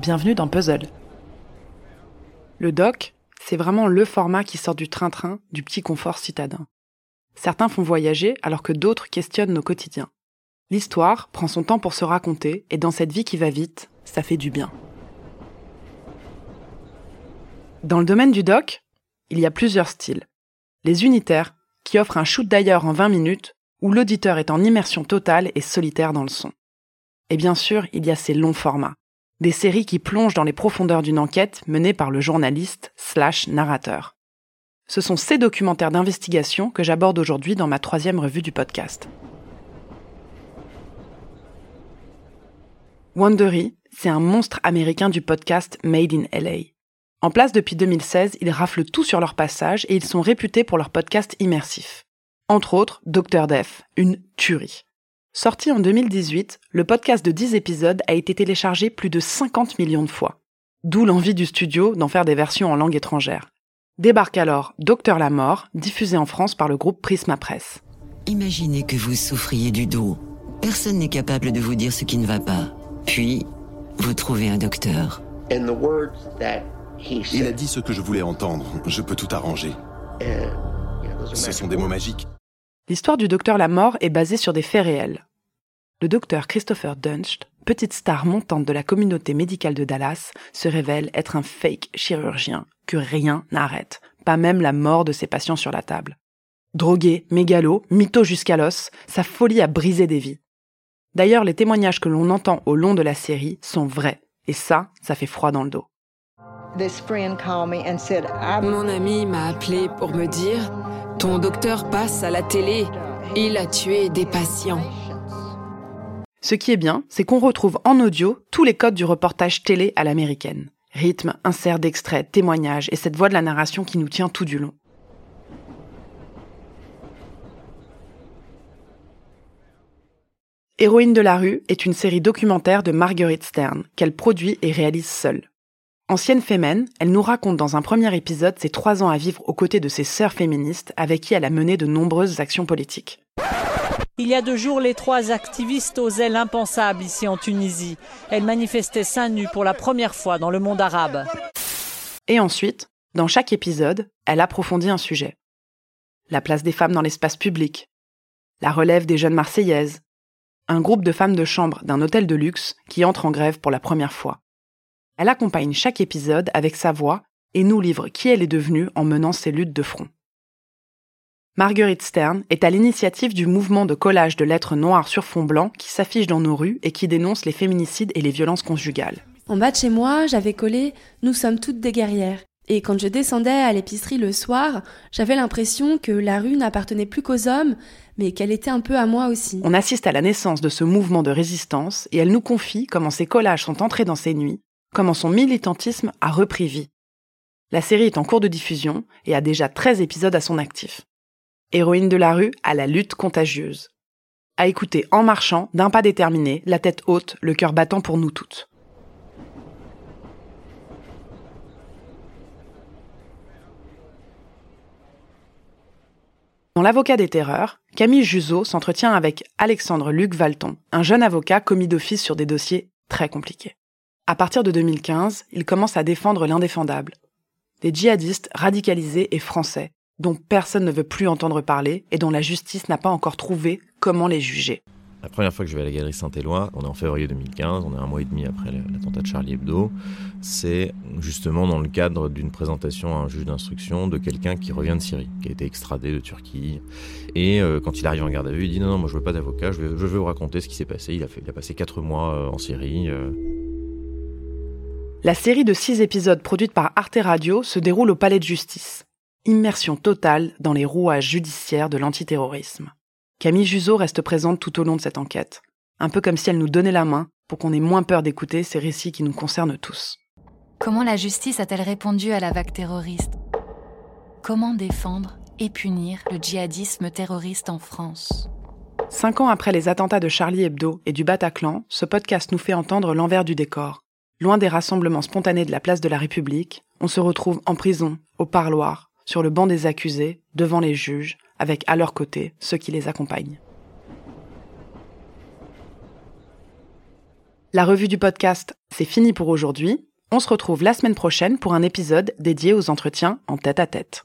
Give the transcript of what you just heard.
Bienvenue dans Puzzle. Le doc, c'est vraiment le format qui sort du train-train du petit confort citadin. Certains font voyager alors que d'autres questionnent nos quotidiens. L'histoire prend son temps pour se raconter et dans cette vie qui va vite, ça fait du bien. Dans le domaine du doc, il y a plusieurs styles. Les unitaires, qui offrent un shoot d'ailleurs en 20 minutes, où l'auditeur est en immersion totale et solitaire dans le son. Et bien sûr, il y a ces longs formats, des séries qui plongent dans les profondeurs d'une enquête menée par le journaliste slash narrateur. Ce sont ces documentaires d'investigation que j'aborde aujourd'hui dans ma troisième revue du podcast. Wondery, c'est un monstre américain du podcast Made in LA. En place depuis 2016, ils raflent tout sur leur passage et ils sont réputés pour leur podcast immersif. Entre autres, Dr. Def, une tuerie. Sorti en 2018, le podcast de 10 épisodes a été téléchargé plus de 50 millions de fois. D'où l'envie du studio d'en faire des versions en langue étrangère. Débarque alors Docteur la mort, diffusé en France par le groupe Prisma Press. Imaginez que vous souffriez du dos. Personne n'est capable de vous dire ce qui ne va pas. Puis, vous trouvez un docteur. Il a dit ce que je voulais entendre. Je peux tout arranger. Ce sont des mots magiques. L'histoire du docteur Lamort est basée sur des faits réels. Le docteur Christopher Dunst, petite star montante de la communauté médicale de Dallas, se révèle être un fake chirurgien que rien n'arrête, pas même la mort de ses patients sur la table. Drogué, mégalo, mytho jusqu'à l'os, sa folie a brisé des vies. D'ailleurs, les témoignages que l'on entend au long de la série sont vrais, et ça, ça fait froid dans le dos. Mon ami m'a appelé pour me dire ton docteur passe à la télé. Il a tué des patients. Ce qui est bien, c'est qu'on retrouve en audio tous les codes du reportage télé à l'américaine. Rythme, insert d'extraits, témoignages et cette voix de la narration qui nous tient tout du long. Héroïne de la rue est une série documentaire de Marguerite Stern qu'elle produit et réalise seule. Ancienne fémène, elle nous raconte dans un premier épisode ses trois ans à vivre aux côtés de ses sœurs féministes avec qui elle a mené de nombreuses actions politiques. Il y a deux jours, les trois activistes osaient l'impensable ici en Tunisie. Elles manifestaient seins nus pour la première fois dans le monde arabe. Et ensuite, dans chaque épisode, elle approfondit un sujet. La place des femmes dans l'espace public, la relève des jeunes Marseillaises, un groupe de femmes de chambre d'un hôtel de luxe qui entre en grève pour la première fois. Elle accompagne chaque épisode avec sa voix et nous livre qui elle est devenue en menant ses luttes de front. Marguerite Stern est à l'initiative du mouvement de collage de lettres noires sur fond blanc qui s'affiche dans nos rues et qui dénonce les féminicides et les violences conjugales. En bas de chez moi, j'avais collé Nous sommes toutes des guerrières. Et quand je descendais à l'épicerie le soir, j'avais l'impression que la rue n'appartenait plus qu'aux hommes, mais qu'elle était un peu à moi aussi. On assiste à la naissance de ce mouvement de résistance et elle nous confie comment ces collages sont entrés dans ses nuits comment son militantisme a repris vie. La série est en cours de diffusion et a déjà 13 épisodes à son actif. Héroïne de la rue à la lutte contagieuse. À écouter en marchant, d'un pas déterminé, la tête haute, le cœur battant pour nous toutes. Dans L'avocat des terreurs, Camille Juzo s'entretient avec Alexandre Luc Valton, un jeune avocat commis d'office sur des dossiers très compliqués. À partir de 2015, il commence à défendre l'indéfendable. Des djihadistes radicalisés et français, dont personne ne veut plus entendre parler et dont la justice n'a pas encore trouvé comment les juger. La première fois que je vais à la galerie Saint-Éloi, on est en février 2015, on est un mois et demi après l'attentat de Charlie Hebdo. C'est justement dans le cadre d'une présentation à un juge d'instruction de quelqu'un qui revient de Syrie, qui a été extradé de Turquie. Et euh, quand il arrive en garde à vue, il dit non, non, moi je veux pas d'avocat, je, veux vous raconter ce qui s'est passé. Il a, passé quatre mois euh, en Syrie. Euh, la série de six épisodes produite par Arte Radio se déroule au Palais de Justice. Immersion totale dans les rouages judiciaires de l'antiterrorisme. Camille Juzo reste présente tout au long de cette enquête, un peu comme si elle nous donnait la main pour qu'on ait moins peur d'écouter ces récits qui nous concernent tous. Comment la justice a-t-elle répondu à la vague terroriste? Comment défendre et punir le djihadisme terroriste en France? Cinq ans après les attentats de Charlie Hebdo et du Bataclan, ce podcast nous fait entendre l'envers du décor, Loin des rassemblements spontanés de la place de la République, on se retrouve en prison, au parloir, sur le banc des accusés, devant les juges, avec à leur côté ceux qui les accompagnent. La revue du podcast, c'est fini pour aujourd'hui. On se retrouve la semaine prochaine pour un épisode dédié aux entretiens en tête à tête.